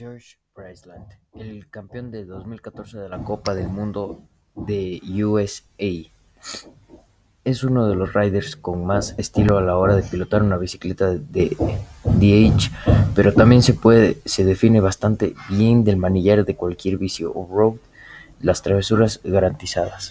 George Bryceland, el campeón de dos mil catorce de la Copa del Mundo de USA, es uno de los riders con más estilo a la hora de pilotar una bicicleta de DH, pero también se puede se define bastante bien del manillar de cualquier vicio off-road, las travesuras garantizadas.